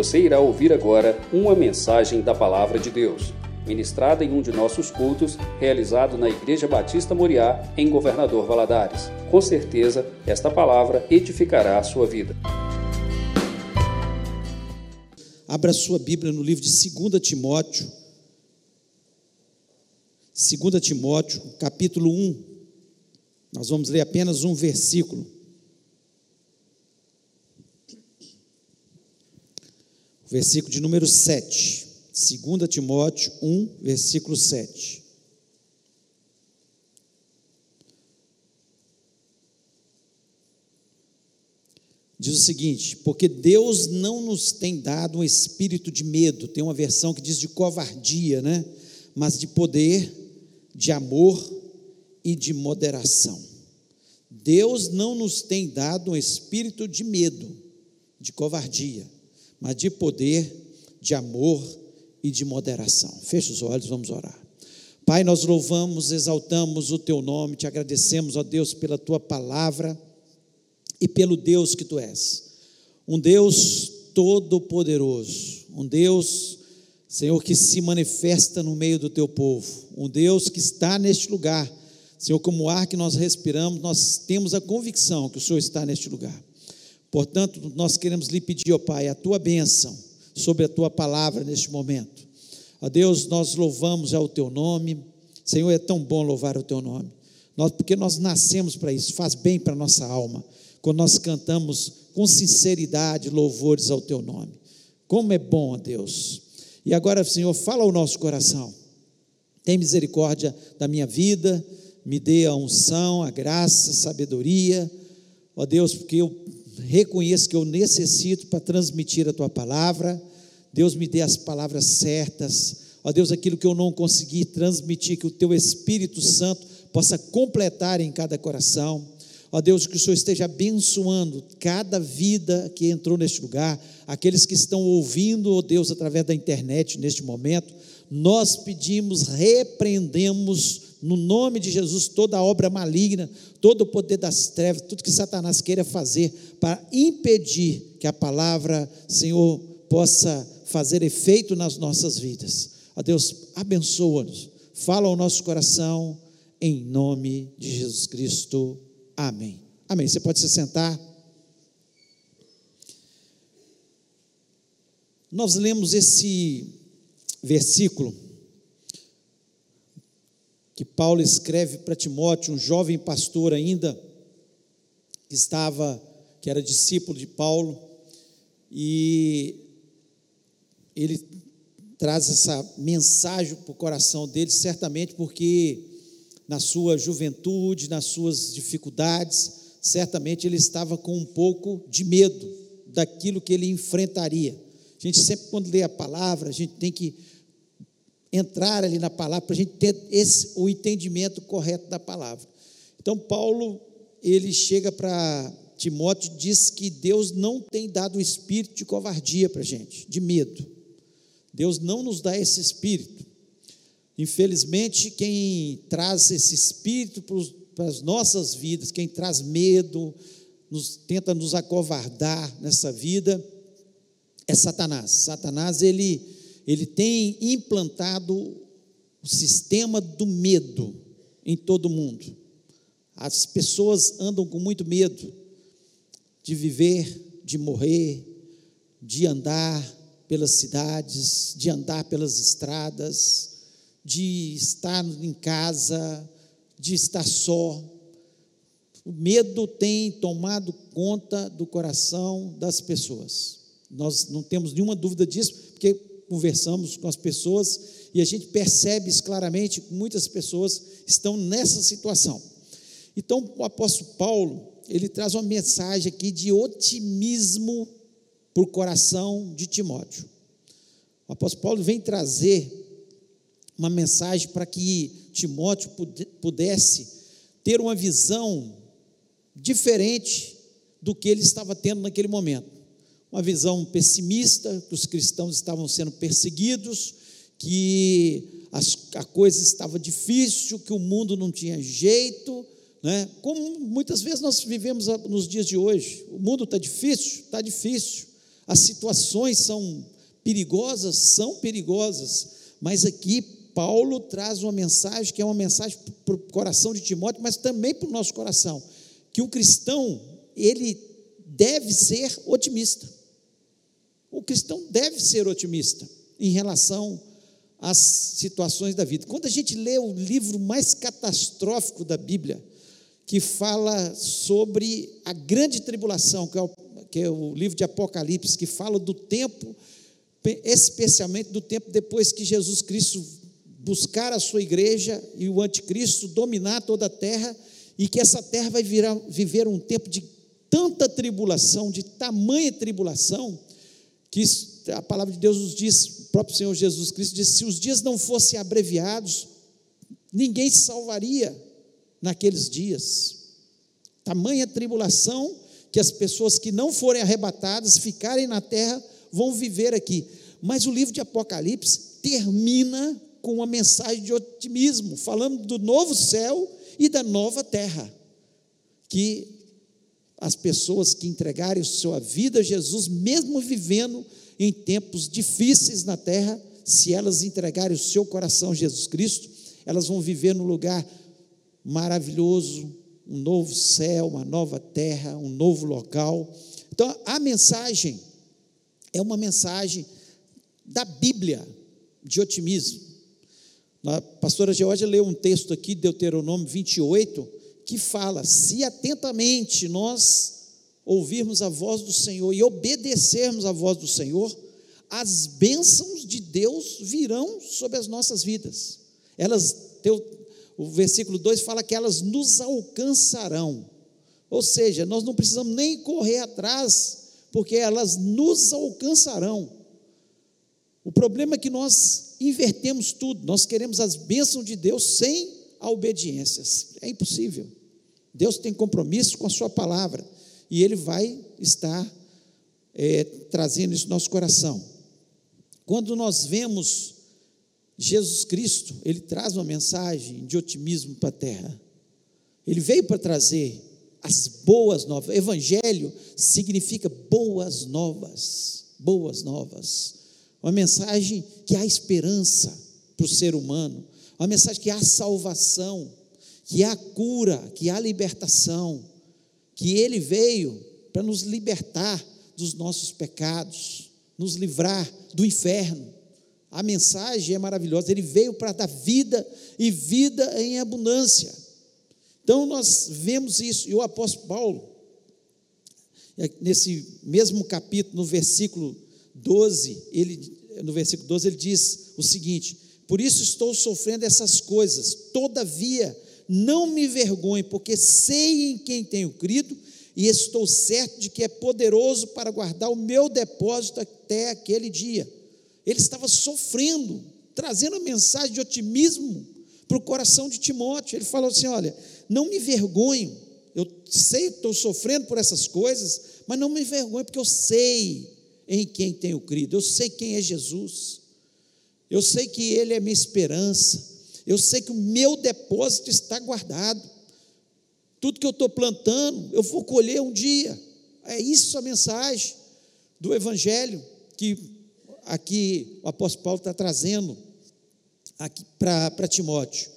Você irá ouvir agora uma mensagem da Palavra de Deus, ministrada em um de nossos cultos, realizado na Igreja Batista Moriá, em Governador Valadares. Com certeza, esta palavra edificará a sua vida. Abra sua Bíblia no livro de 2 Timóteo. 2 Timóteo, capítulo 1. Nós vamos ler apenas um versículo. Versículo de número 7. 2 Timóteo 1, versículo 7. Diz o seguinte: porque Deus não nos tem dado um espírito de medo, tem uma versão que diz de covardia, né? Mas de poder, de amor e de moderação. Deus não nos tem dado um espírito de medo, de covardia, mas de poder, de amor e de moderação. Feche os olhos, vamos orar. Pai, nós louvamos, exaltamos o teu nome, te agradecemos, ó Deus, pela tua palavra e pelo Deus que tu és. Um Deus todo-poderoso, um Deus, Senhor, que se manifesta no meio do teu povo, um Deus que está neste lugar Senhor, como o ar que nós respiramos, nós temos a convicção que o Senhor está neste lugar. Portanto, nós queremos lhe pedir, ó Pai, a tua bênção sobre a tua palavra neste momento. Ó Deus, nós louvamos já o teu nome. Senhor, é tão bom louvar o teu nome. Nós, porque nós nascemos para isso, faz bem para a nossa alma. Quando nós cantamos com sinceridade louvores ao teu nome. Como é bom, ó Deus. E agora, Senhor, fala ao nosso coração. Tem misericórdia da minha vida me dê a unção, a graça, a sabedoria, ó Deus, porque eu reconheço que eu necessito para transmitir a tua palavra. Deus me dê as palavras certas, ó Deus, aquilo que eu não consegui transmitir, que o teu Espírito Santo possa completar em cada coração. Ó Deus, que o Senhor esteja abençoando cada vida que entrou neste lugar, aqueles que estão ouvindo, ó Deus, através da internet neste momento. Nós pedimos, repreendemos no nome de Jesus, toda obra maligna, todo o poder das trevas, tudo que Satanás queira fazer para impedir que a palavra, Senhor, possa fazer efeito nas nossas vidas. A Deus, abençoa-nos, fala ao nosso coração, em nome de Jesus Cristo. Amém. Amém. Você pode se sentar. Nós lemos esse versículo que Paulo escreve para Timóteo, um jovem pastor ainda, que estava, que era discípulo de Paulo, e ele traz essa mensagem para o coração dele, certamente porque na sua juventude, nas suas dificuldades, certamente ele estava com um pouco de medo daquilo que ele enfrentaria. A gente sempre, quando lê a palavra, a gente tem que entrar ali na palavra, para a gente ter esse, o entendimento correto da palavra. Então, Paulo, ele chega para Timóteo diz que Deus não tem dado o espírito de covardia para a gente, de medo. Deus não nos dá esse espírito. Infelizmente, quem traz esse espírito para as nossas vidas, quem traz medo, nos, tenta nos acovardar nessa vida, é Satanás. Satanás, ele ele tem implantado o sistema do medo em todo mundo. As pessoas andam com muito medo de viver, de morrer, de andar pelas cidades, de andar pelas estradas, de estar em casa, de estar só. O medo tem tomado conta do coração das pessoas. Nós não temos nenhuma dúvida disso, porque conversamos com as pessoas e a gente percebe claramente que muitas pessoas estão nessa situação. Então, o apóstolo Paulo, ele traz uma mensagem aqui de otimismo para o coração de Timóteo. O apóstolo Paulo vem trazer uma mensagem para que Timóteo pudesse ter uma visão diferente do que ele estava tendo naquele momento uma visão pessimista, que os cristãos estavam sendo perseguidos, que as, a coisa estava difícil, que o mundo não tinha jeito, né? como muitas vezes nós vivemos nos dias de hoje. O mundo está difícil? Está difícil. as situações são perigosas, são perigosas, mas aqui Paulo traz uma mensagem que é uma mensagem para o coração de Timóteo, mas também para o nosso coração, que o cristão, ele deve ser otimista. O cristão deve ser otimista em relação às situações da vida. Quando a gente lê o livro mais catastrófico da Bíblia, que fala sobre a grande tribulação, que é o, que é o livro de Apocalipse, que fala do tempo, especialmente do tempo depois que Jesus Cristo buscar a sua igreja e o anticristo dominar toda a terra, e que essa terra vai virar, viver um tempo de tanta tribulação, de tamanha tribulação, que a palavra de Deus nos diz, o próprio Senhor Jesus Cristo diz: se os dias não fossem abreviados, ninguém se salvaria naqueles dias. Tamanha tribulação que as pessoas que não forem arrebatadas, ficarem na terra, vão viver aqui. Mas o livro de Apocalipse termina com uma mensagem de otimismo, falando do novo céu e da nova terra, que as pessoas que entregarem sua vida a Jesus, mesmo vivendo em tempos difíceis na terra, se elas entregarem o seu coração a Jesus Cristo, elas vão viver num lugar maravilhoso, um novo céu, uma nova terra, um novo local. Então, a mensagem é uma mensagem da Bíblia de otimismo. A pastora Georgia leu um texto aqui, Deuteronômio 28, que fala: se atentamente nós ouvirmos a voz do Senhor e obedecermos a voz do Senhor, as bênçãos de Deus virão sobre as nossas vidas. Elas, o versículo 2 fala que elas nos alcançarão. Ou seja, nós não precisamos nem correr atrás, porque elas nos alcançarão. O problema é que nós invertemos tudo, nós queremos as bênçãos de Deus sem a obediência. É impossível. Deus tem compromisso com a Sua palavra e Ele vai estar é, trazendo isso no nosso coração. Quando nós vemos Jesus Cristo, Ele traz uma mensagem de otimismo para a terra. Ele veio para trazer as boas novas. Evangelho significa boas novas, boas novas. Uma mensagem que há esperança para o ser humano, uma mensagem que há salvação que há cura, que há libertação, que Ele veio para nos libertar dos nossos pecados, nos livrar do inferno. A mensagem é maravilhosa, Ele veio para dar vida e vida em abundância. Então nós vemos isso, e o apóstolo Paulo, é, nesse mesmo capítulo, no versículo 12, ele, no versículo 12, ele diz o seguinte: Por isso estou sofrendo essas coisas, todavia não me vergonhe, porque sei em quem tenho crido e estou certo de que é poderoso para guardar o meu depósito até aquele dia. Ele estava sofrendo, trazendo a mensagem de otimismo para o coração de Timóteo. Ele falou assim: Olha, não me vergonho, eu sei que estou sofrendo por essas coisas, mas não me vergonho, porque eu sei em quem tenho crido, eu sei quem é Jesus, eu sei que Ele é minha esperança, eu sei que o meu depósito está guardado. Tudo que eu estou plantando, eu vou colher um dia. É isso a mensagem do Evangelho que aqui o apóstolo Paulo está trazendo aqui para Timóteo.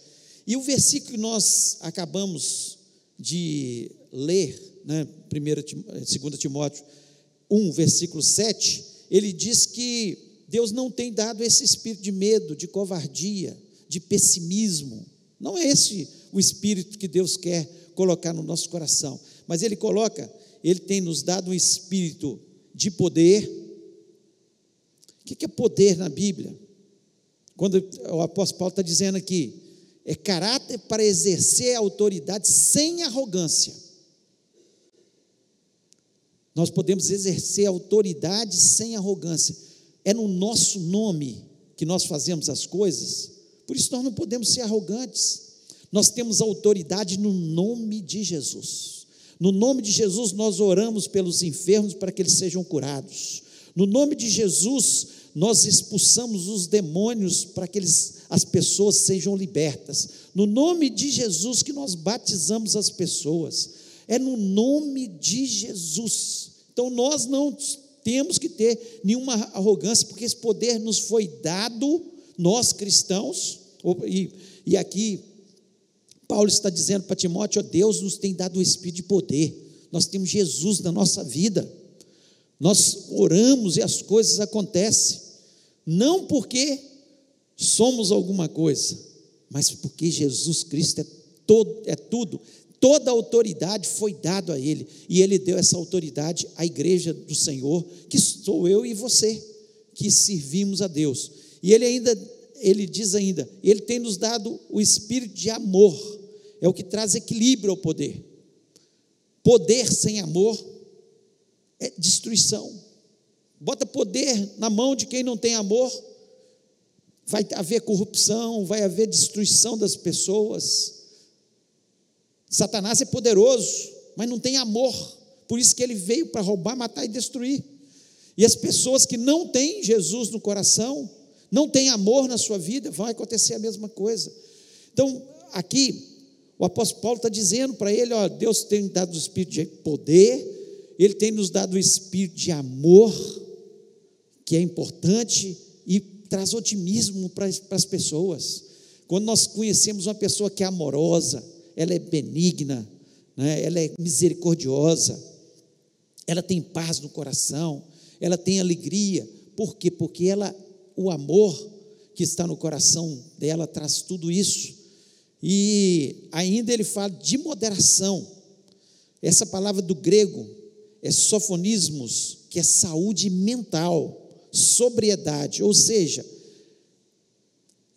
E o versículo que nós acabamos de ler, né, 2 Timóteo 1, versículo 7, ele diz que Deus não tem dado esse espírito de medo, de covardia, de pessimismo. Não é esse o espírito que Deus quer colocar no nosso coração, mas Ele coloca, Ele tem nos dado um espírito de poder. O que é poder na Bíblia? Quando o apóstolo Paulo está dizendo aqui, é caráter para exercer a autoridade sem arrogância. Nós podemos exercer autoridade sem arrogância. É no nosso nome que nós fazemos as coisas. Por isso nós não podemos ser arrogantes. Nós temos autoridade no nome de Jesus. No nome de Jesus nós oramos pelos enfermos para que eles sejam curados. No nome de Jesus nós expulsamos os demônios para que eles, as pessoas sejam libertas. No nome de Jesus que nós batizamos as pessoas. É no nome de Jesus. Então nós não temos que ter nenhuma arrogância, porque esse poder nos foi dado, nós cristãos, e, e aqui Paulo está dizendo para Timóteo: oh, Deus nos tem dado o espírito de poder, nós temos Jesus na nossa vida, nós oramos e as coisas acontecem, não porque somos alguma coisa, mas porque Jesus Cristo é, todo, é tudo, toda a autoridade foi dada a Ele, e Ele deu essa autoridade à igreja do Senhor, que sou eu e você, que servimos a Deus. E Ele ainda, Ele diz ainda, Ele tem nos dado o espírito de amor, é o que traz equilíbrio ao poder. Poder sem amor é destruição. Bota poder na mão de quem não tem amor, vai haver corrupção, vai haver destruição das pessoas. Satanás é poderoso, mas não tem amor. Por isso que ele veio para roubar, matar e destruir. E as pessoas que não têm Jesus no coração, não têm amor na sua vida, vai acontecer a mesma coisa. Então, aqui, o apóstolo Paulo está dizendo para ele: ó, Deus tem dado o espírito de poder, Ele tem nos dado o espírito de amor, que é importante e traz otimismo para, para as pessoas. Quando nós conhecemos uma pessoa que é amorosa, ela é benigna, né? ela é misericordiosa, ela tem paz no coração, ela tem alegria. Por quê? Porque ela, o amor que está no coração dela traz tudo isso. E ainda ele fala de moderação. Essa palavra do grego é sofonismos, que é saúde mental, sobriedade, ou seja,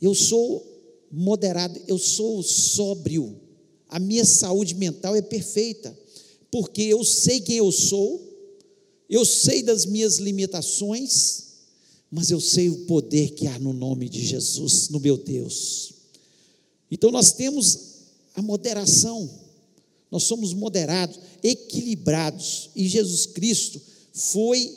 eu sou moderado, eu sou sóbrio, a minha saúde mental é perfeita, porque eu sei quem eu sou, eu sei das minhas limitações, mas eu sei o poder que há no nome de Jesus, no meu Deus. Então nós temos a moderação, nós somos moderados, equilibrados, e Jesus Cristo foi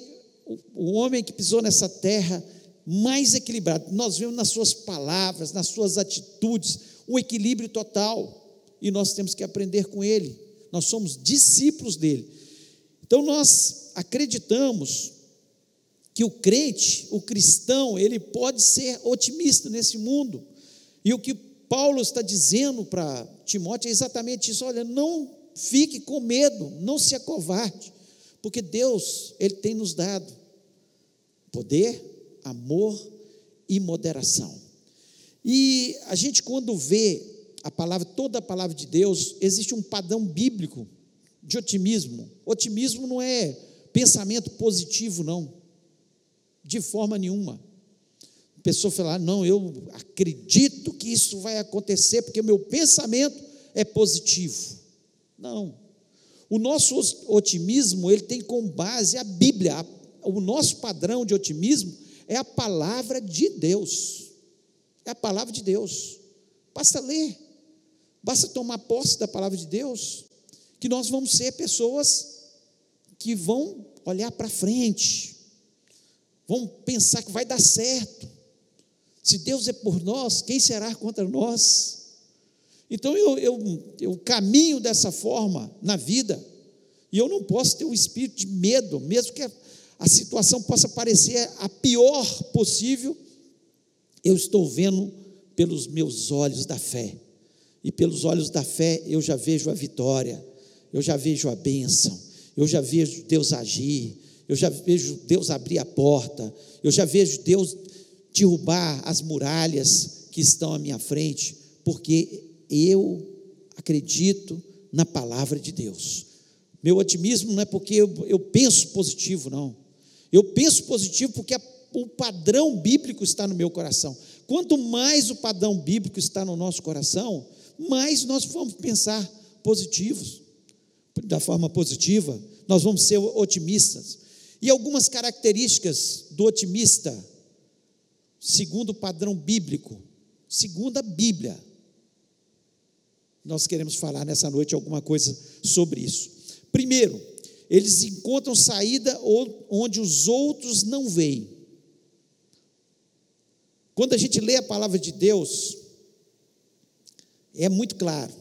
o homem que pisou nessa terra mais equilibrado. Nós vemos nas suas palavras, nas suas atitudes, um equilíbrio total e nós temos que aprender com ele. Nós somos discípulos dele. Então nós acreditamos que o crente, o cristão, ele pode ser otimista nesse mundo. E o que Paulo está dizendo para Timóteo é exatamente isso: olha, não fique com medo, não se acovarde, porque Deus, ele tem nos dado poder, amor e moderação. E a gente quando vê a palavra, toda a palavra de Deus, existe um padrão bíblico de otimismo. Otimismo não é pensamento positivo, não, de forma nenhuma. A pessoa fala, ah, não, eu acredito que isso vai acontecer, porque o meu pensamento é positivo. Não. O nosso otimismo, ele tem como base a Bíblia. O nosso padrão de otimismo é a palavra de Deus. É a palavra de Deus. Basta ler. Basta tomar posse da palavra de Deus, que nós vamos ser pessoas que vão olhar para frente, vão pensar que vai dar certo. Se Deus é por nós, quem será contra nós? Então eu, eu, eu caminho dessa forma na vida, e eu não posso ter um espírito de medo, mesmo que a, a situação possa parecer a pior possível, eu estou vendo pelos meus olhos da fé e pelos olhos da fé eu já vejo a vitória, eu já vejo a bênção, eu já vejo Deus agir, eu já vejo Deus abrir a porta, eu já vejo Deus derrubar as muralhas que estão à minha frente, porque eu acredito na palavra de Deus. Meu otimismo não é porque eu, eu penso positivo, não. Eu penso positivo porque a, o padrão bíblico está no meu coração. Quanto mais o padrão bíblico está no nosso coração, mais nós vamos pensar positivos, da forma positiva, nós vamos ser otimistas. E algumas características do otimista, segundo o padrão bíblico, segundo a Bíblia. Nós queremos falar nessa noite alguma coisa sobre isso. Primeiro, eles encontram saída onde os outros não veem. Quando a gente lê a palavra de Deus, é muito claro.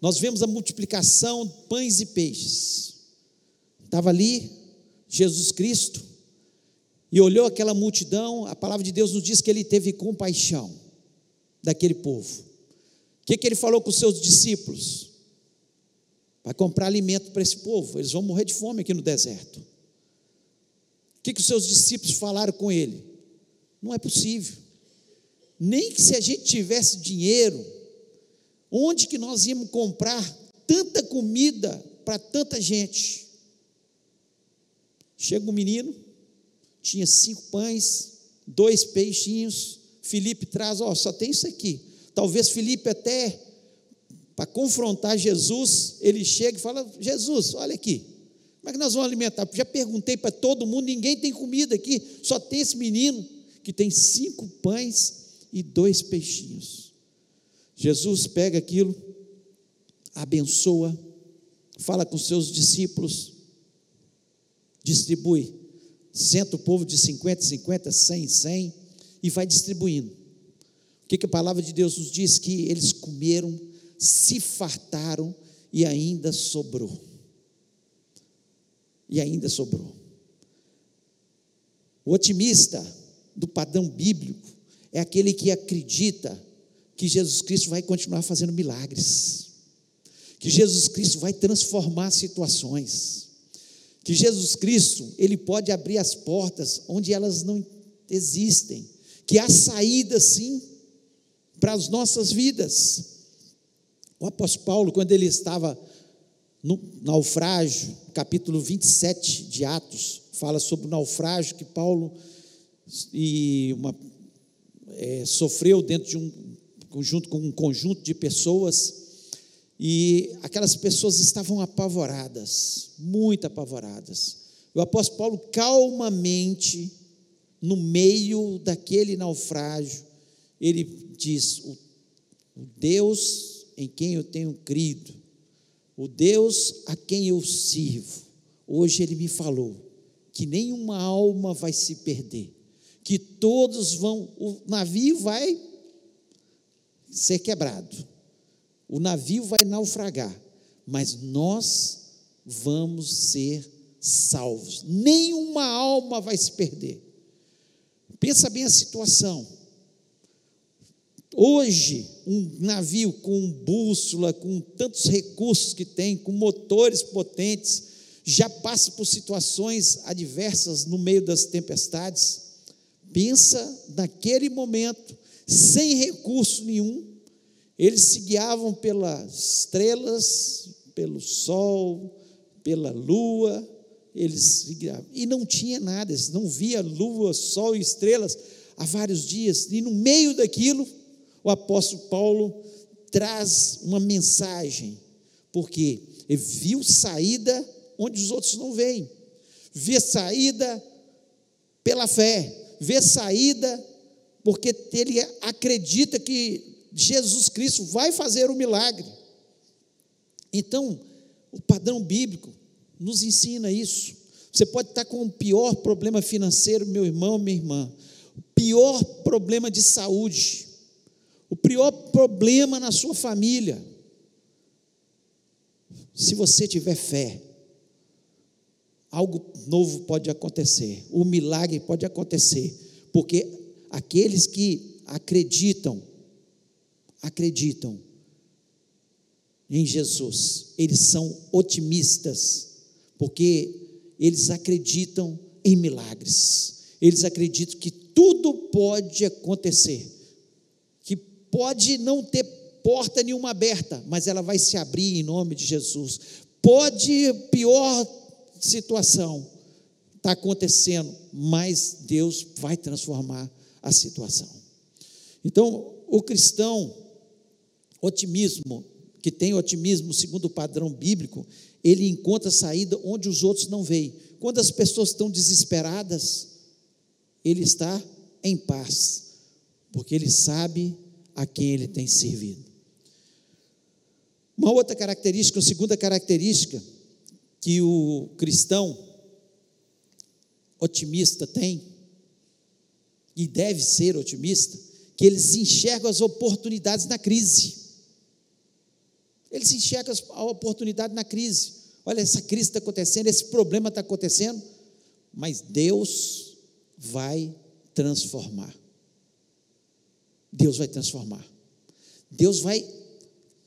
Nós vemos a multiplicação de pães e peixes. Estava ali Jesus Cristo e olhou aquela multidão, a palavra de Deus nos diz que ele teve compaixão daquele povo. O que, que ele falou com os seus discípulos? Vai comprar alimento para esse povo, eles vão morrer de fome aqui no deserto. O que, que os seus discípulos falaram com ele? Não é possível. Nem que se a gente tivesse dinheiro, onde que nós íamos comprar tanta comida para tanta gente? Chega um menino, tinha cinco pães, dois peixinhos. Felipe traz, ó, só tem isso aqui. Talvez Felipe até para confrontar Jesus, ele chega e fala: Jesus, olha aqui, como é que nós vamos alimentar? Já perguntei para todo mundo, ninguém tem comida aqui, só tem esse menino que tem cinco pães e dois peixinhos. Jesus pega aquilo, abençoa, fala com seus discípulos, distribui, senta o povo de 50, 50, 100, 100 e vai distribuindo. O que, que a palavra de Deus nos diz? Que eles comeram, se fartaram e ainda sobrou. E ainda sobrou. O otimista do padrão bíblico é aquele que acredita que Jesus Cristo vai continuar fazendo milagres, que Jesus Cristo vai transformar situações, que Jesus Cristo ele pode abrir as portas onde elas não existem, que há saída sim para as nossas vidas. O apóstolo Paulo, quando ele estava no naufrágio, capítulo 27 de Atos, fala sobre o naufrágio que Paulo e uma, é, sofreu dentro de um conjunto com um conjunto de pessoas e aquelas pessoas estavam apavoradas, muito apavoradas. O apóstolo Paulo calmamente, no meio daquele naufrágio, ele diz: o, Deus em quem eu tenho crido, o Deus a quem eu sirvo, hoje ele me falou que nenhuma alma vai se perder, que todos vão, o navio vai ser quebrado, o navio vai naufragar, mas nós vamos ser salvos, nenhuma alma vai se perder. Pensa bem a situação. Hoje, um navio com bússola, com tantos recursos que tem, com motores potentes, já passa por situações adversas no meio das tempestades. Pensa naquele momento, sem recurso nenhum, eles se guiavam pelas estrelas, pelo sol, pela lua, eles se guiavam. E não tinha nada, eles não via lua, sol e estrelas há vários dias. E no meio daquilo, o apóstolo Paulo traz uma mensagem, porque ele viu saída onde os outros não veem, vê saída pela fé, vê saída porque ele acredita que Jesus Cristo vai fazer o milagre. Então, o padrão bíblico nos ensina isso. Você pode estar com o pior problema financeiro, meu irmão, minha irmã, o pior problema de saúde, o pior problema na sua família. Se você tiver fé, algo novo pode acontecer, o milagre pode acontecer, porque aqueles que acreditam, acreditam em Jesus, eles são otimistas, porque eles acreditam em milagres, eles acreditam que tudo pode acontecer, que pode não ter porta nenhuma aberta, mas ela vai se abrir em nome de Jesus. Pode pior situação está acontecendo, mas Deus vai transformar a situação. Então, o cristão, otimismo, que tem otimismo segundo o padrão bíblico, ele encontra saída onde os outros não veem. Quando as pessoas estão desesperadas, ele está em paz, porque ele sabe a quem ele tem servido. Uma outra característica, uma segunda característica, que o cristão otimista tem, e deve ser otimista, que eles enxergam as oportunidades na crise. Eles enxergam a oportunidade na crise. Olha, essa crise está acontecendo, esse problema está acontecendo, mas Deus vai transformar. Deus vai transformar. Deus vai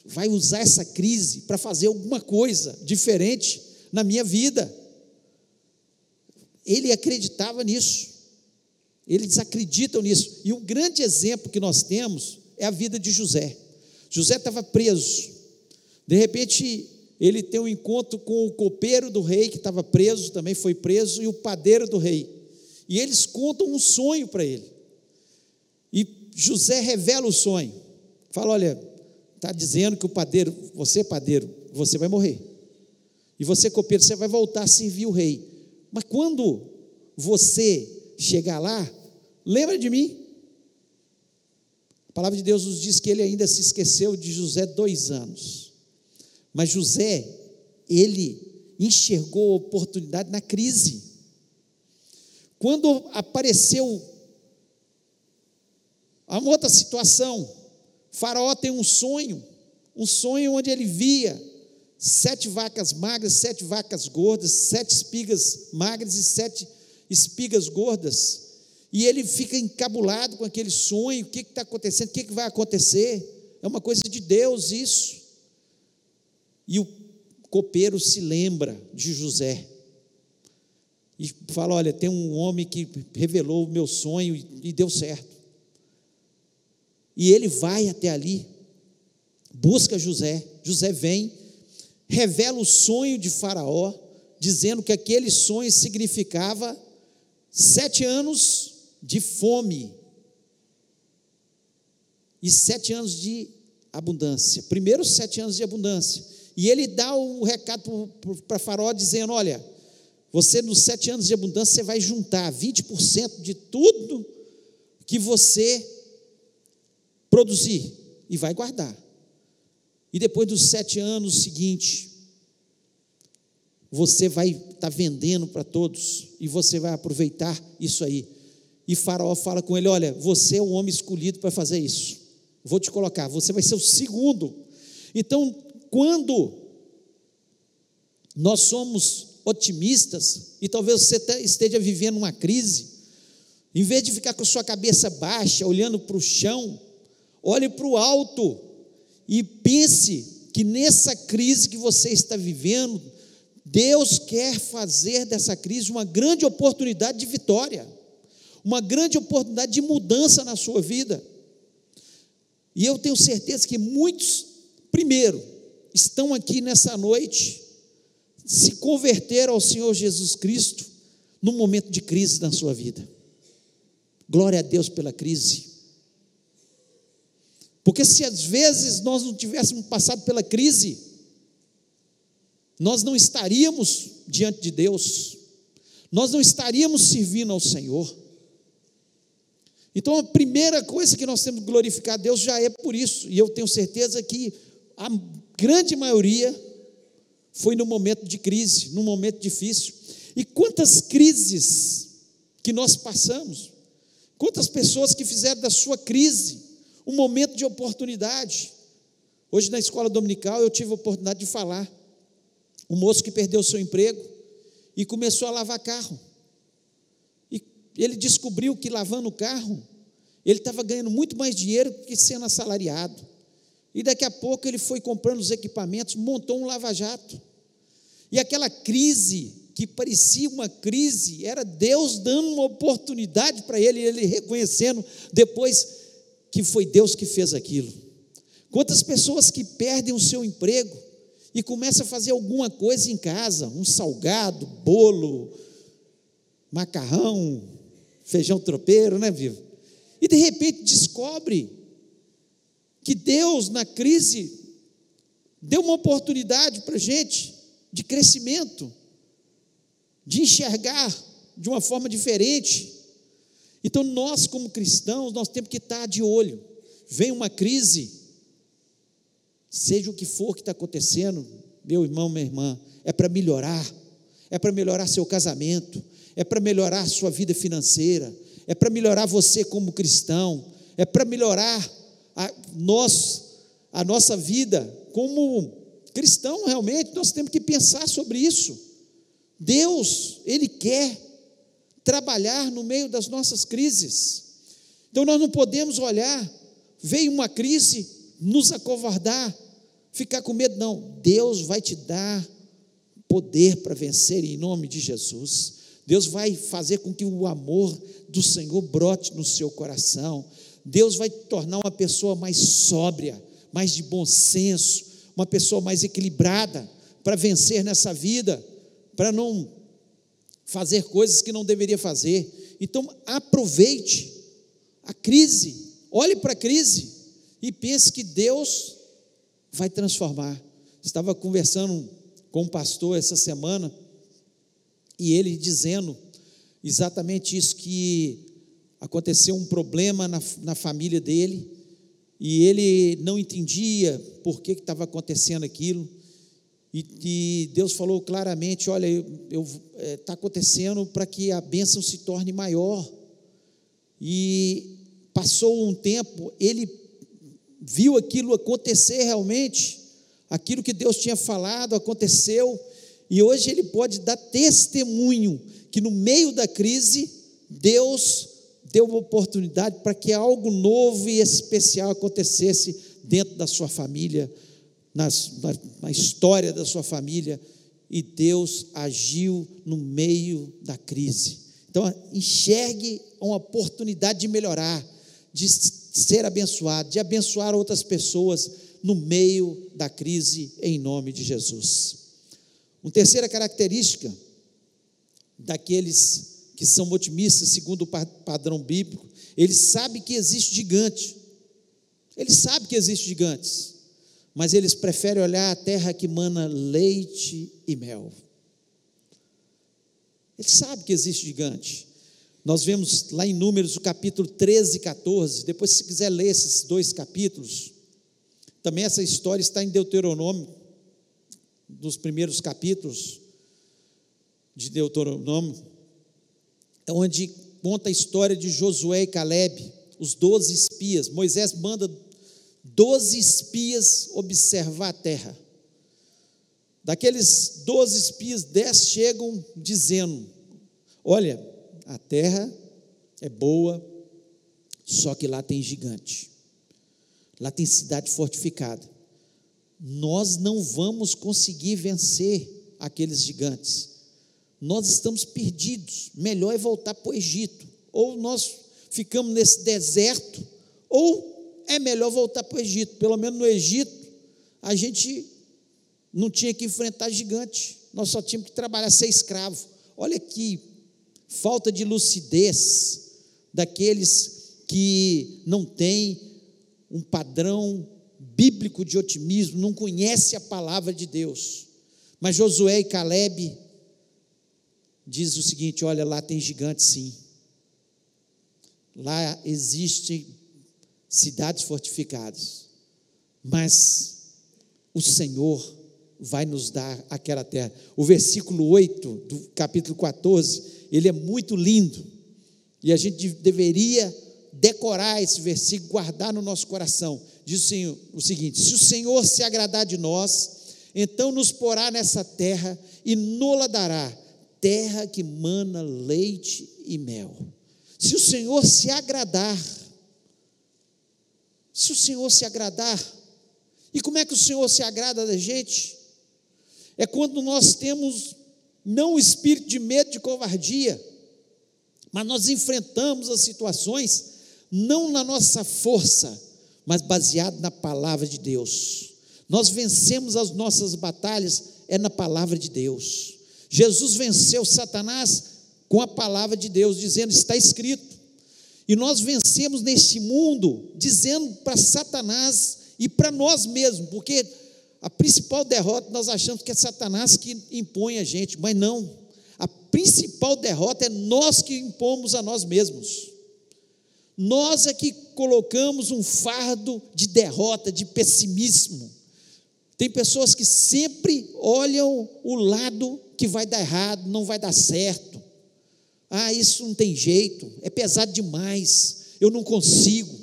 vai usar essa crise para fazer alguma coisa diferente na minha vida. Ele acreditava nisso. Eles acreditam nisso. E um grande exemplo que nós temos é a vida de José. José estava preso. De repente, ele tem um encontro com o copeiro do rei, que estava preso, também foi preso, e o padeiro do rei. E eles contam um sonho para ele. E José revela o sonho. Fala: Olha, está dizendo que o padeiro, você padeiro, você vai morrer. E você copeiro, você vai voltar a servir o rei. Mas quando você chegar lá, lembra de mim. A palavra de Deus nos diz que ele ainda se esqueceu de José dois anos. Mas José, ele enxergou a oportunidade na crise. Quando apareceu a outra situação, Faraó tem um sonho, um sonho onde ele via sete vacas magras, sete vacas gordas, sete espigas magras e sete espigas gordas. E ele fica encabulado com aquele sonho: o que está acontecendo? O que, que vai acontecer? É uma coisa de Deus isso. E o copeiro se lembra de José. E fala: Olha, tem um homem que revelou o meu sonho e, deu certo. E ele vai até ali, busca José. José vem, revela o sonho de Faraó, dizendo que aquele sonho significava sete anos de fome e sete anos de abundância. Primeiro, sete anos de abundância. E ele dá o recado para Faraó, dizendo: Olha, você nos sete anos de abundância, você vai juntar 20% de tudo que você produzir e vai guardar. E depois dos sete anos seguintes, você vai estar tá vendendo para todos e você vai aproveitar isso aí. E Faraó fala com ele: Olha, você é o homem escolhido para fazer isso. Vou te colocar, você vai ser o segundo. Então, quando nós somos otimistas, e talvez você esteja vivendo uma crise, em vez de ficar com a sua cabeça baixa, olhando para o chão, Olhe para o alto e pense que nessa crise que você está vivendo, Deus quer fazer dessa crise uma grande oportunidade de vitória, uma grande oportunidade de mudança na sua vida. E eu tenho certeza que muitos, primeiro, estão aqui nessa noite, se converteram ao Senhor Jesus Cristo num momento de crise na sua vida. Glória a Deus pela crise. Porque se às vezes nós não tivéssemos passado pela crise, nós não estaríamos diante de Deus, nós não estaríamos servindo ao Senhor. Então a primeira coisa que nós temos que glorificar a Deus já é por isso, e eu tenho certeza que grande maioria foi no momento de crise, num momento difícil. E quantas crises que nós passamos, quantas pessoas que fizeram da sua crise um momento de oportunidade. Hoje na escola dominical eu tive a oportunidade de falar. Um moço que perdeu seu emprego e começou a lavar carro. E ele descobriu que lavando o carro, ele estava ganhando muito mais dinheiro que sendo assalariado. E daqui a pouco ele foi comprando os equipamentos, montou um lava-jato. E aquela crise, que parecia uma crise, era Deus dando uma oportunidade para ele, ele reconhecendo depois que foi Deus que fez aquilo. Quantas pessoas que perdem o seu emprego e começam a fazer alguma coisa em casa, um salgado, bolo, macarrão, feijão tropeiro, né, vivo? E de repente descobre que Deus, na crise, deu uma oportunidade para a gente de crescimento, de enxergar de uma forma diferente, então, nós, como cristãos, nós temos que estar de olho. Vem uma crise, seja o que for que está acontecendo, meu irmão, minha irmã, é para melhorar, é para melhorar seu casamento, é para melhorar sua vida financeira, é para melhorar você como cristão, é para melhorar a, nós, a nossa vida como cristão, realmente, nós temos que pensar sobre isso. Deus, Ele quer trabalhar no meio das nossas crises. Então nós não podemos olhar, veio uma crise, nos acovardar, ficar com medo, não. Deus vai te dar poder para vencer em nome de Jesus. Deus vai fazer com que o amor do Senhor brote no seu coração. Deus vai te tornar uma pessoa mais sóbria, mais de bom senso, uma pessoa mais equilibrada para vencer nessa vida, para não fazer coisas que não deveria fazer. Então, aproveite a crise, olhe para a crise e pense que Deus vai transformar. Estava conversando com um pastor essa semana e ele dizendo exatamente isso: que aconteceu um problema na, na família dele e ele não entendia por que estava acontecendo aquilo. E, e, Deus falou claramente: olha, está é, tá acontecendo para que a bênção se torne maior. E passou um tempo, ele viu aquilo acontecer realmente, aquilo que Deus tinha falado aconteceu, e hoje ele pode dar testemunho que no meio da crise, Deus deu uma oportunidade para que algo novo e especial acontecesse dentro da sua família, nas, na, na história da sua família, e Deus agiu no meio da crise. Então, enxergue uma oportunidade de melhorar, de ser abençoado, de abençoar outras pessoas no meio da crise, em nome de Jesus. Uma terceira característica daqueles que são otimistas, segundo o padrão bíblico, eles sabem que existe gigante. Eles sabem que existe gigantes, mas eles preferem olhar a terra que mana leite e mel. Eles sabem que existe gigante. Nós vemos lá em Números, o capítulo 13 e 14. Depois, se quiser ler esses dois capítulos, também essa história está em Deuteronômio, nos primeiros capítulos de Deuteronômio, onde conta a história de Josué e Caleb, os doze espias. Moisés manda doze espias observar a terra. Daqueles doze espias, dez chegam dizendo: Olha, a terra é boa, só que lá tem gigante, lá tem cidade fortificada. Nós não vamos conseguir vencer aqueles gigantes nós estamos perdidos. Melhor é voltar para o Egito. Ou nós ficamos nesse deserto, ou é melhor voltar para o Egito. Pelo menos no Egito, a gente não tinha que enfrentar gigante. Nós só tínhamos que trabalhar, ser escravo. Olha que falta de lucidez daqueles que não têm um padrão bíblico de otimismo, não conhece a palavra de Deus. Mas Josué e Caleb diz o seguinte: olha, lá tem gigantes sim. Lá existem cidades fortificadas. Mas o Senhor vai nos dar aquela terra. O versículo 8 do capítulo 14, ele é muito lindo. E a gente deveria decorar esse versículo, guardar no nosso coração. Diz o, Senhor, o seguinte: se o Senhor se agradar de nós, então nos porá nessa terra e nola dará terra que mana leite e mel. Se o Senhor se agradar, se o Senhor se agradar, e como é que o Senhor se agrada da gente? É quando nós temos não o espírito de medo, de covardia, mas nós enfrentamos as situações não na nossa força, mas baseado na palavra de Deus. Nós vencemos as nossas batalhas é na palavra de Deus. Jesus venceu Satanás com a palavra de Deus, dizendo: está escrito. E nós vencemos neste mundo dizendo para Satanás e para nós mesmos, porque a principal derrota nós achamos que é Satanás que impõe a gente, mas não. A principal derrota é nós que impomos a nós mesmos. Nós é que colocamos um fardo de derrota, de pessimismo. Tem pessoas que sempre olham o lado que vai dar errado, não vai dar certo. Ah, isso não tem jeito, é pesado demais, eu não consigo.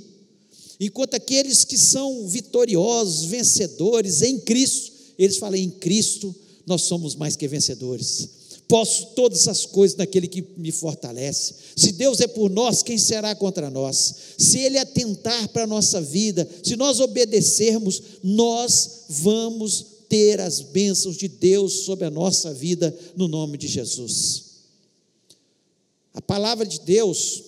Enquanto aqueles que são vitoriosos, vencedores em Cristo, eles falam: em Cristo nós somos mais que vencedores, Posso todas as coisas naquele que me fortalece. Se Deus é por nós, quem será contra nós? Se Ele atentar para a nossa vida, se nós obedecermos, nós vamos ter as bênçãos de Deus sobre a nossa vida, no nome de Jesus. A palavra de Deus,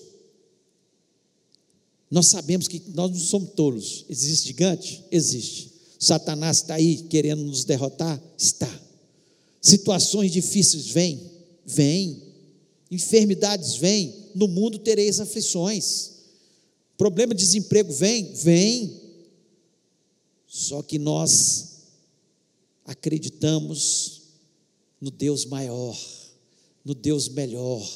nós sabemos que nós não somos tolos. Existe gigante? Existe. Satanás está aí querendo nos derrotar? Está. Situações difíceis vêm, vêm. Enfermidades vêm, no mundo tereis aflições. Problema de desemprego vem, vem. Só que nós acreditamos no Deus maior, no Deus melhor,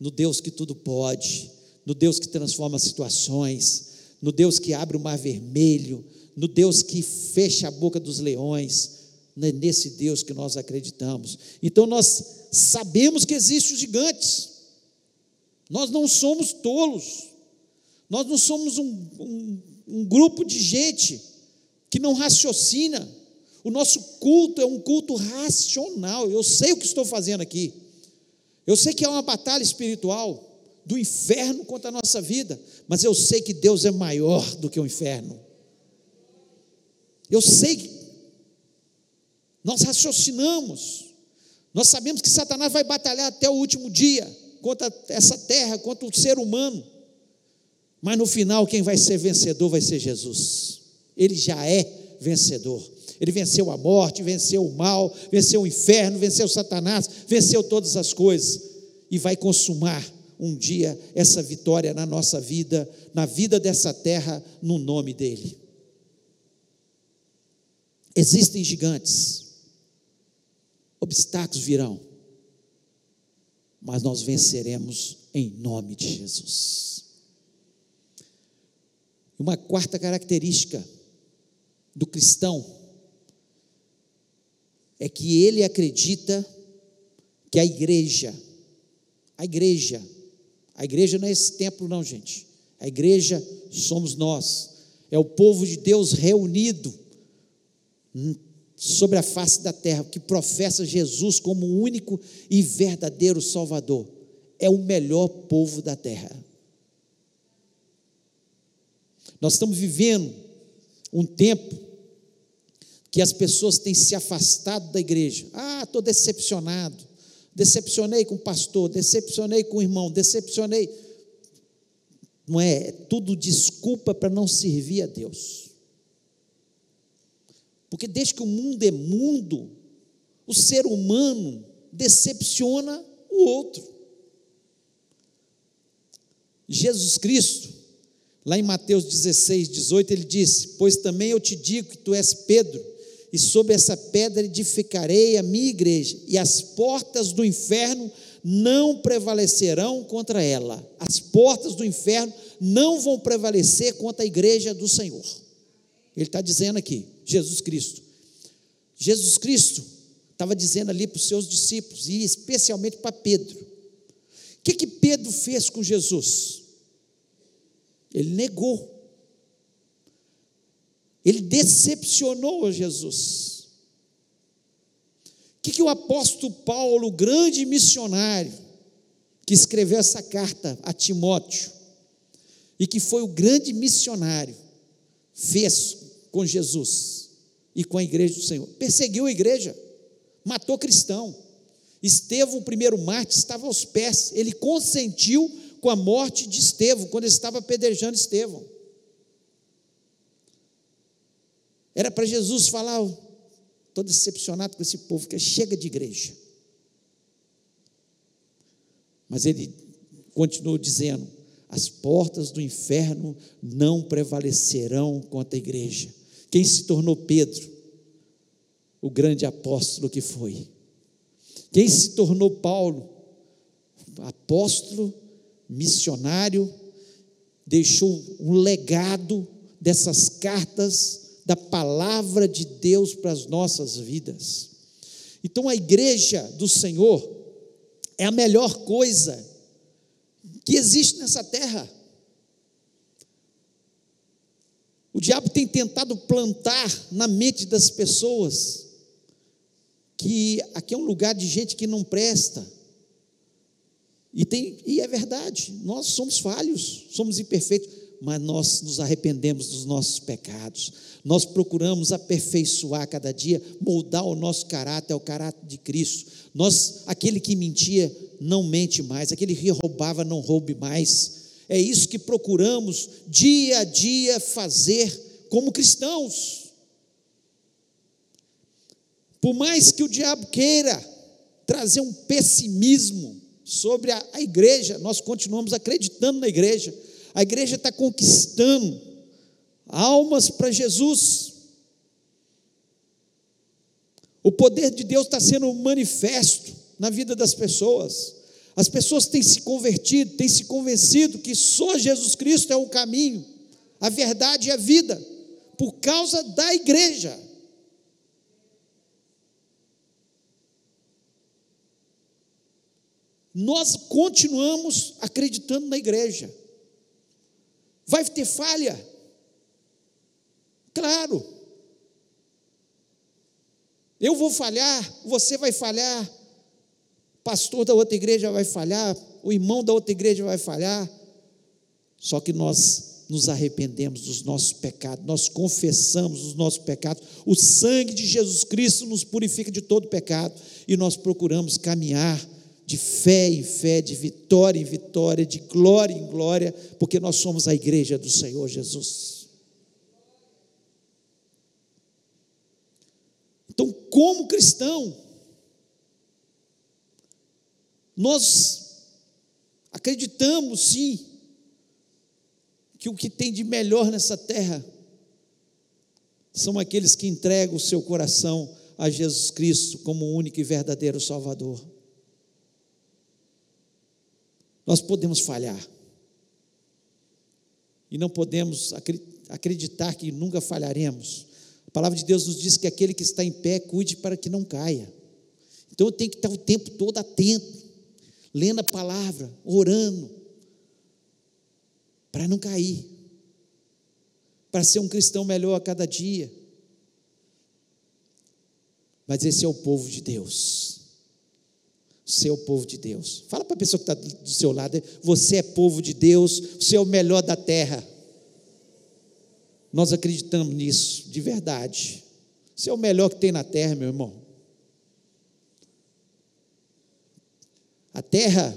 no Deus que tudo pode, no Deus que transforma situações, no Deus que abre o mar vermelho, no Deus que fecha a boca dos leões, é nesse Deus que nós acreditamos. Então nós sabemos que existem os gigantes, nós não somos tolos, nós não somos um, um, um grupo de gente que não raciocina. O nosso culto é um culto racional. Eu sei o que estou fazendo aqui. Eu sei que é uma batalha espiritual do inferno contra a nossa vida, mas eu sei que Deus é maior do que o inferno. Eu sei que nós raciocinamos. Nós sabemos que Satanás vai batalhar até o último dia contra essa terra, contra o ser humano. Mas no final, quem vai ser vencedor vai ser Jesus. Ele já é vencedor. Ele venceu a morte, venceu o mal, venceu o inferno, venceu Satanás, venceu todas as coisas e vai consumar um dia essa vitória na nossa vida, na vida dessa terra, no nome dele. Existem gigantes, obstáculos virão, mas nós venceremos em nome de Jesus. Uma quarta característica do cristão é que ele acredita que a igreja, a igreja, a igreja não é esse templo, não, gente. A igreja somos nós, é o povo de Deus reunido sobre a face da terra, que professa Jesus como o único e verdadeiro Salvador, é o melhor povo da terra. Nós estamos vivendo um tempo que as pessoas têm se afastado da igreja. Ah, estou decepcionado. Decepcionei com o pastor, decepcionei com o irmão, decepcionei. Não é, é tudo desculpa para não servir a Deus. Porque desde que o mundo é mundo, o ser humano decepciona o outro. Jesus Cristo, lá em Mateus 16, 18, ele disse: Pois também eu te digo que tu és Pedro, e sobre essa pedra edificarei a minha igreja, e as portas do inferno não prevalecerão contra ela. As portas do inferno não vão prevalecer contra a igreja do Senhor. Ele está dizendo aqui. Jesus Cristo. Jesus Cristo estava dizendo ali para os seus discípulos, e especialmente para Pedro. O que, que Pedro fez com Jesus? Ele negou. Ele decepcionou Jesus. O que, que o apóstolo Paulo, grande missionário, que escreveu essa carta a Timóteo, e que foi o grande missionário, fez com Jesus e com a igreja do Senhor. Perseguiu a igreja, matou cristão. Estevão, o primeiro mártir, estava aos pés. Ele consentiu com a morte de Estevão, quando ele estava apedrejando Estevão. Era para Jesus falar: estou decepcionado com esse povo que chega de igreja. Mas ele continuou dizendo: as portas do inferno não prevalecerão contra a igreja. Quem se tornou Pedro? O grande apóstolo que foi. Quem se tornou Paulo? Apóstolo, missionário, deixou um legado dessas cartas da palavra de Deus para as nossas vidas. Então a igreja do Senhor é a melhor coisa que existe nessa terra. O diabo tem tentado plantar na mente das pessoas que aqui é um lugar de gente que não presta. E, tem, e é verdade, nós somos falhos, somos imperfeitos, mas nós nos arrependemos dos nossos pecados, nós procuramos aperfeiçoar cada dia, moldar o nosso caráter ao caráter de Cristo. Nós, aquele que mentia, não mente mais, aquele que roubava, não roube mais. É isso que procuramos dia a dia fazer como cristãos. Por mais que o diabo queira trazer um pessimismo, sobre a, a igreja, nós continuamos acreditando na igreja. A igreja está conquistando almas para Jesus. O poder de Deus está sendo manifesto na vida das pessoas. As pessoas têm se convertido, têm se convencido que só Jesus Cristo é o caminho, a verdade e a vida, por causa da igreja. nós continuamos acreditando na igreja. Vai ter falha? Claro. Eu vou falhar, você vai falhar, pastor da outra igreja vai falhar, o irmão da outra igreja vai falhar. Só que nós nos arrependemos dos nossos pecados, nós confessamos os nossos pecados, o sangue de Jesus Cristo nos purifica de todo pecado e nós procuramos caminhar de fé em fé, de vitória em vitória, de glória em glória, porque nós somos a igreja do Senhor Jesus. Então, como cristão, nós acreditamos sim que o que tem de melhor nessa terra são aqueles que entregam o seu coração a Jesus Cristo como o único e verdadeiro Salvador. Nós podemos falhar. E não podemos acreditar que nunca falharemos. A palavra de Deus nos diz que aquele que está em pé, cuide para que não caia. Então eu tenho que estar o tempo todo atento, lendo a palavra, orando, para não cair, para ser um cristão melhor a cada dia. Mas esse é o povo de Deus seu povo de Deus. Fala para a pessoa que está do seu lado: você é povo de Deus, você é o melhor da terra. Nós acreditamos nisso, de verdade. Você é o melhor que tem na terra, meu irmão. A terra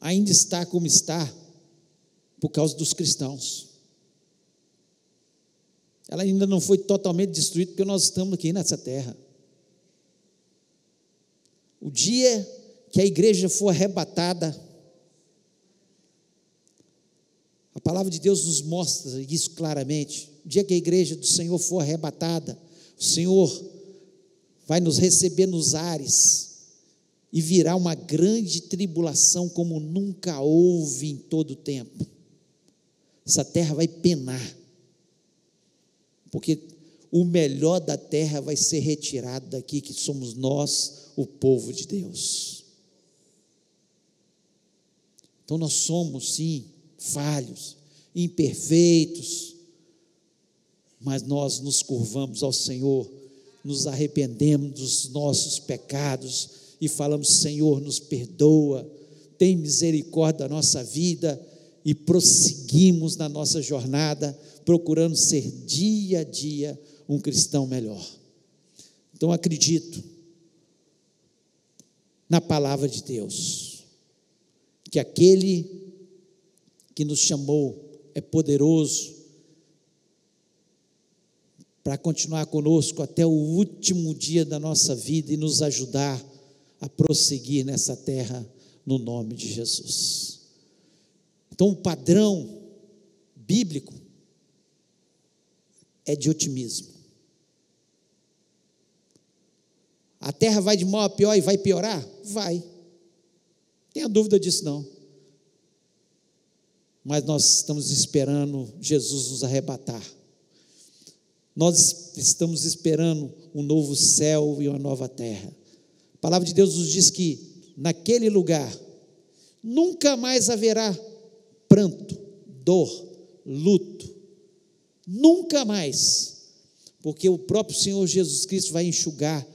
ainda está como está por causa dos cristãos. Ela ainda não foi totalmente destruída porque nós estamos aqui nessa terra. O dia que a igreja for arrebatada, a palavra de Deus nos mostra isso claramente. O dia que a igreja do Senhor for arrebatada, o Senhor vai nos receber nos ares e virá uma grande tribulação como nunca houve em todo o tempo. Essa terra vai penar, porque o melhor da terra vai ser retirado daqui, que somos nós, o povo de Deus. Então nós somos, sim, falhos, imperfeitos, mas nós nos curvamos ao Senhor, nos arrependemos dos nossos pecados e falamos: Senhor, nos perdoa, tem misericórdia da nossa vida e prosseguimos na nossa jornada, procurando ser dia a dia um cristão melhor. Então acredito na palavra de Deus. Que aquele que nos chamou é poderoso para continuar conosco até o último dia da nossa vida e nos ajudar a prosseguir nessa terra no nome de Jesus. Então, o padrão bíblico é de otimismo. A terra vai de mal a pior e vai piorar? Vai. Tenha dúvida disso não. Mas nós estamos esperando Jesus nos arrebatar. Nós estamos esperando um novo céu e uma nova terra. A palavra de Deus nos diz que naquele lugar nunca mais haverá pranto, dor, luto. Nunca mais porque o próprio Senhor Jesus Cristo vai enxugar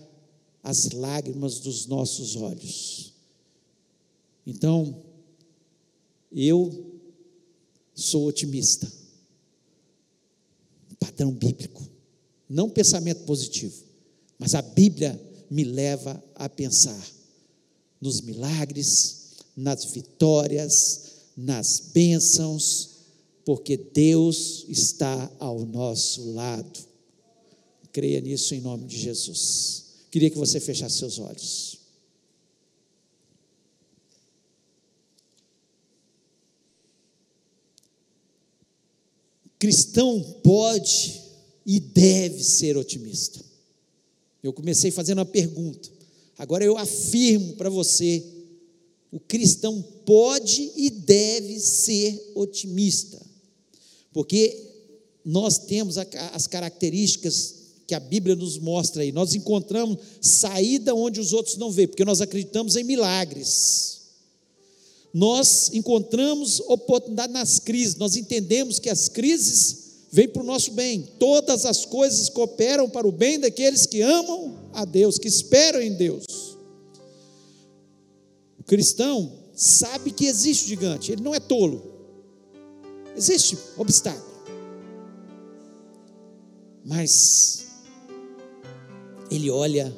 as lágrimas dos nossos olhos. Então, eu sou otimista. Padrão bíblico. Não pensamento positivo, mas a Bíblia me leva a pensar nos milagres, nas vitórias, nas bênçãos, porque Deus está ao nosso lado. Creia nisso em nome de Jesus. Queria que você fechasse seus olhos. Cristão pode e deve ser otimista. Eu comecei fazendo uma pergunta, agora eu afirmo para você: o cristão pode e deve ser otimista, porque nós temos as características que a Bíblia nos mostra aí. Nós encontramos saída onde os outros não vê, porque nós acreditamos em milagres. Nós encontramos oportunidade nas crises, nós entendemos que as crises vêm para o nosso bem. Todas as coisas cooperam para o bem daqueles que amam a Deus, que esperam em Deus. O cristão sabe que existe gigante, ele não é tolo. Existe obstáculo. Mas ele olha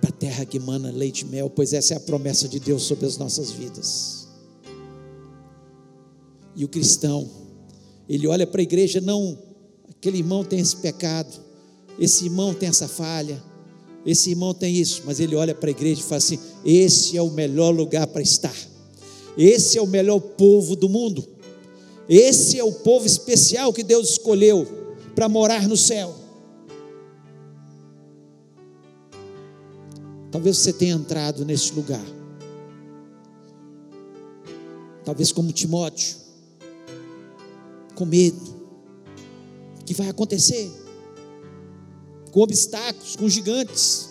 para a terra que mana leite e mel, pois essa é a promessa de Deus sobre as nossas vidas. E o cristão, ele olha para a igreja, não, aquele irmão tem esse pecado, esse irmão tem essa falha, esse irmão tem isso, mas ele olha para a igreja e fala assim: esse é o melhor lugar para estar, esse é o melhor povo do mundo, esse é o povo especial que Deus escolheu para morar no céu. Talvez você tenha entrado nesse lugar. Talvez como Timóteo, com medo. O que vai acontecer? Com obstáculos, com gigantes.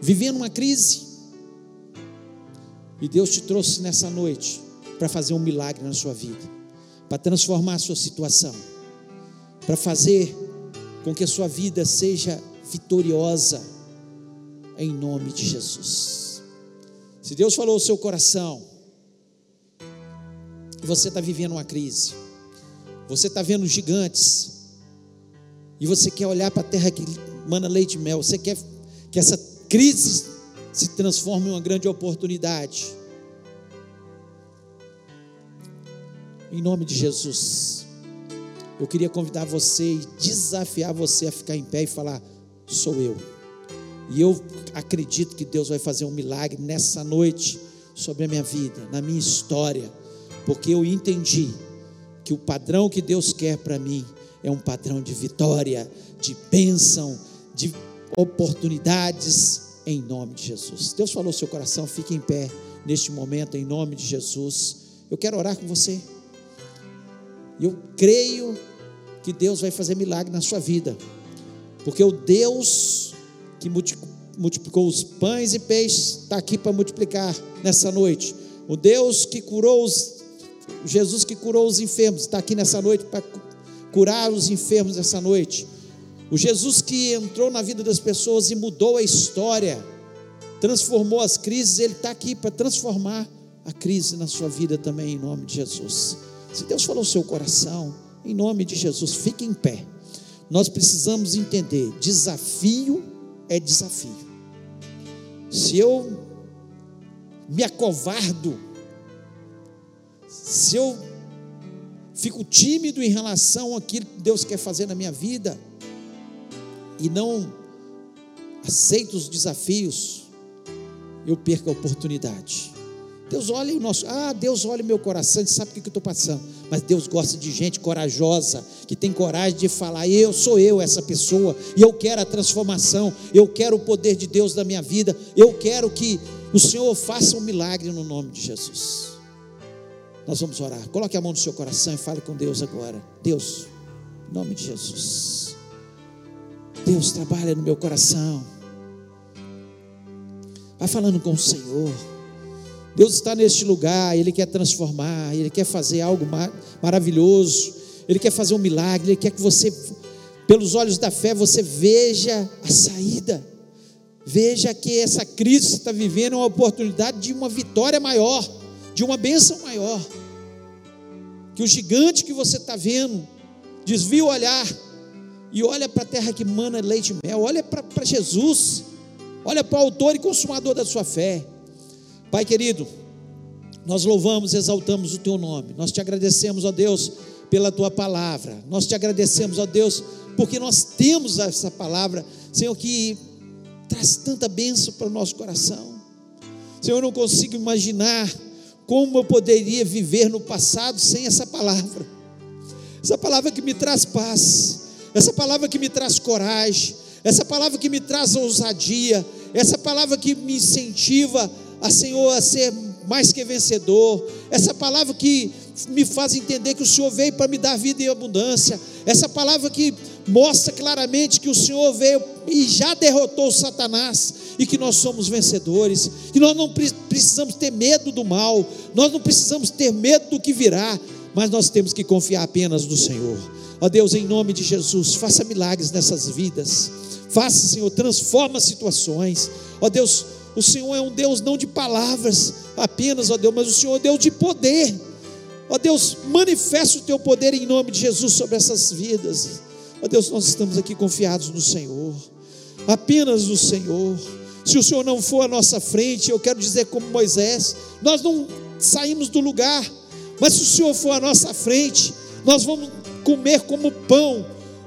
Vivendo uma crise. E Deus te trouxe nessa noite para fazer um milagre na sua vida, para transformar a sua situação, para fazer com que a sua vida seja vitoriosa em nome de Jesus. Se Deus falou o seu coração, você está vivendo uma crise, você está vendo gigantes, e você quer olhar para a terra que mana leite e mel, você quer que essa crise se transforme em uma grande oportunidade. Em nome de Jesus, eu queria convidar você e desafiar você a ficar em pé e falar: sou eu. E eu acredito que Deus vai fazer um milagre nessa noite sobre a minha vida, na minha história, porque eu entendi que o padrão que Deus quer para mim é um padrão de vitória, de bênção, de oportunidades em nome de Jesus. Deus falou seu coração, fique em pé neste momento em nome de Jesus. Eu quero orar com você. Eu creio que Deus vai fazer milagre na sua vida, porque o Deus que multiplicou os pães e peixes, está aqui para multiplicar nessa noite. O Deus que curou os, Jesus que curou os enfermos, está aqui nessa noite para curar os enfermos nessa noite. O Jesus que entrou na vida das pessoas e mudou a história, transformou as crises, Ele está aqui para transformar a crise na sua vida também, em nome de Jesus. Se Deus falou o seu coração, em nome de Jesus, fique em pé. Nós precisamos entender: desafio é desafio. Se eu me acovardo, se eu fico tímido em relação àquilo que Deus quer fazer na minha vida e não aceito os desafios, eu perco a oportunidade. Deus olha o nosso, ah, Deus olha o meu coração, Ele sabe o que eu estou passando. Mas Deus gosta de gente corajosa, que tem coragem de falar, eu sou eu essa pessoa, e eu quero a transformação, eu quero o poder de Deus na minha vida, eu quero que o Senhor faça um milagre no nome de Jesus. Nós vamos orar. Coloque a mão no seu coração e fale com Deus agora. Deus, em nome de Jesus. Deus trabalha no meu coração. Vai falando com o Senhor. Deus está neste lugar, Ele quer transformar, Ele quer fazer algo mar maravilhoso, Ele quer fazer um milagre, Ele quer que você pelos olhos da fé, você veja a saída. Veja que essa crise que você está vivendo é uma oportunidade de uma vitória maior, de uma bênção maior. Que o gigante que você está vendo, desvia o olhar e olha para a terra que mana leite e mel, olha para Jesus, olha para o autor e consumador da sua fé. Pai querido, nós louvamos, exaltamos o teu nome, nós te agradecemos, ó Deus, pela tua palavra, nós te agradecemos, ó Deus, porque nós temos essa palavra, Senhor, que traz tanta bênção para o nosso coração. Senhor, eu não consigo imaginar como eu poderia viver no passado sem essa palavra. Essa palavra que me traz paz, essa palavra que me traz coragem, essa palavra que me traz ousadia, essa palavra que me incentiva a Senhor a ser mais que vencedor, essa palavra que me faz entender que o Senhor veio para me dar vida em abundância, essa palavra que mostra claramente que o Senhor veio e já derrotou Satanás e que nós somos vencedores, que nós não precisamos ter medo do mal, nós não precisamos ter medo do que virá, mas nós temos que confiar apenas no Senhor. Ó Deus, em nome de Jesus, faça milagres nessas vidas. Faça, Senhor, transforma situações. Ó Deus, o Senhor é um Deus não de palavras apenas, ó Deus, mas o Senhor é Deus de poder. Ó Deus, manifesta o teu poder em nome de Jesus sobre essas vidas. Ó Deus, nós estamos aqui confiados no Senhor, apenas no Senhor. Se o Senhor não for à nossa frente, eu quero dizer como Moisés, nós não saímos do lugar, mas se o Senhor for à nossa frente, nós vamos comer como pão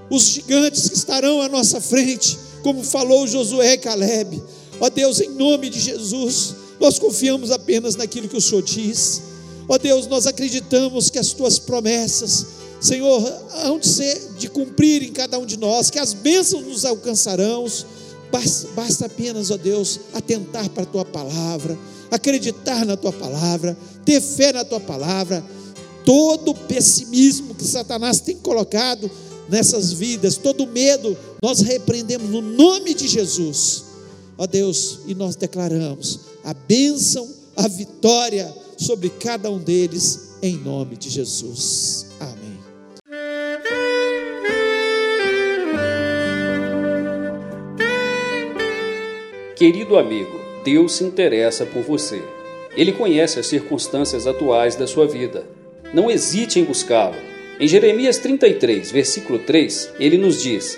os gigantes que estarão à nossa frente, como falou Josué e Caleb. Ó Deus, em nome de Jesus, nós confiamos apenas naquilo que o Senhor diz. Ó Deus, nós acreditamos que as tuas promessas, Senhor, hão de ser de cumprir em cada um de nós, que as bênçãos nos alcançarão. Basta, basta apenas, ó Deus, atentar para a tua palavra, acreditar na tua palavra, ter fé na tua palavra. Todo o pessimismo que Satanás tem colocado nessas vidas, todo medo, nós repreendemos no nome de Jesus. Ó Deus, e nós declaramos a bênção, a vitória sobre cada um deles, em nome de Jesus. Amém. Querido amigo, Deus se interessa por você. Ele conhece as circunstâncias atuais da sua vida. Não hesite em buscá-lo. Em Jeremias 33, versículo 3, ele nos diz: